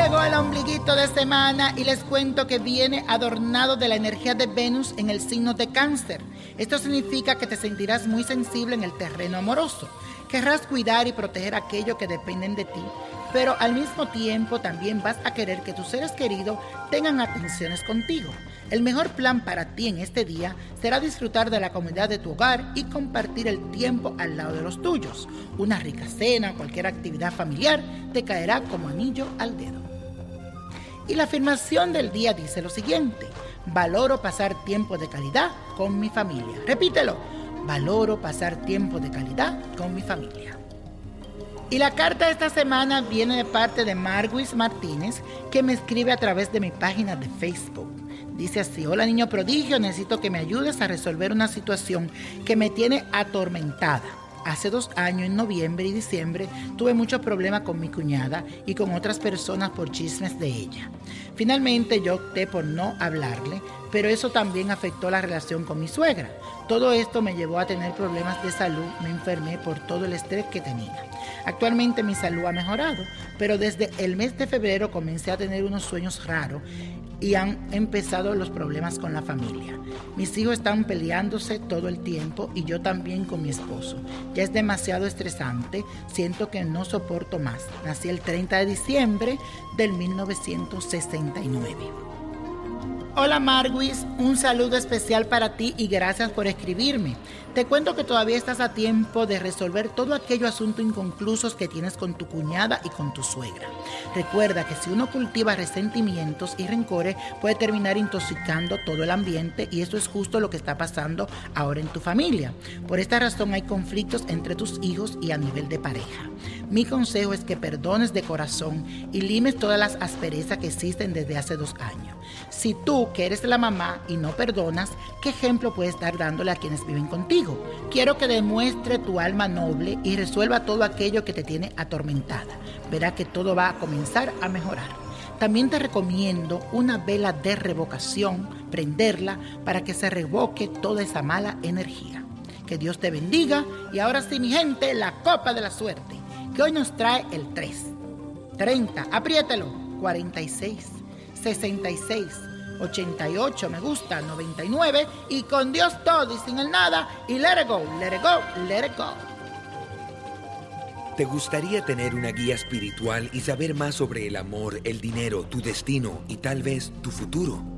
Llegó el ombliguito de semana y les cuento que viene adornado de la energía de Venus en el signo de cáncer. Esto significa que te sentirás muy sensible en el terreno amoroso. Querrás cuidar y proteger aquello que dependen de ti, pero al mismo tiempo también vas a querer que tus seres queridos tengan atenciones contigo. El mejor plan para ti en este día será disfrutar de la comodidad de tu hogar y compartir el tiempo al lado de los tuyos. Una rica cena o cualquier actividad familiar te caerá como anillo al dedo. Y la afirmación del día dice lo siguiente, valoro pasar tiempo de calidad con mi familia. Repítelo, valoro pasar tiempo de calidad con mi familia. Y la carta de esta semana viene de parte de Marguis Martínez, que me escribe a través de mi página de Facebook. Dice así, hola niño prodigio, necesito que me ayudes a resolver una situación que me tiene atormentada. Hace dos años, en noviembre y diciembre, tuve muchos problemas con mi cuñada y con otras personas por chismes de ella. Finalmente yo opté por no hablarle, pero eso también afectó la relación con mi suegra. Todo esto me llevó a tener problemas de salud, me enfermé por todo el estrés que tenía. Actualmente mi salud ha mejorado, pero desde el mes de febrero comencé a tener unos sueños raros y han empezado los problemas con la familia. Mis hijos están peleándose todo el tiempo y yo también con mi esposo. Ya es demasiado estresante, siento que no soporto más. Nací el 30 de diciembre del 1969. Hola Marguis, un saludo especial para ti y gracias por escribirme. Te cuento que todavía estás a tiempo de resolver todo aquello asunto inconclusos que tienes con tu cuñada y con tu suegra. Recuerda que si uno cultiva resentimientos y rencores puede terminar intoxicando todo el ambiente y eso es justo lo que está pasando ahora en tu familia. Por esta razón hay conflictos entre tus hijos y a nivel de pareja. Mi consejo es que perdones de corazón y limes todas las asperezas que existen desde hace dos años. Si tú, que eres la mamá y no perdonas, ¿qué ejemplo puedes estar dándole a quienes viven contigo? Quiero que demuestre tu alma noble y resuelva todo aquello que te tiene atormentada. Verá que todo va a comenzar a mejorar. También te recomiendo una vela de revocación, prenderla para que se revoque toda esa mala energía. Que Dios te bendiga y ahora sí mi gente, la copa de la suerte, que hoy nos trae el 3, 30, apriételo, 46, 66, 88, me gusta, 99 y con Dios todo y sin el nada y let it go, let it go, let it go. ¿Te gustaría tener una guía espiritual y saber más sobre el amor, el dinero, tu destino y tal vez tu futuro?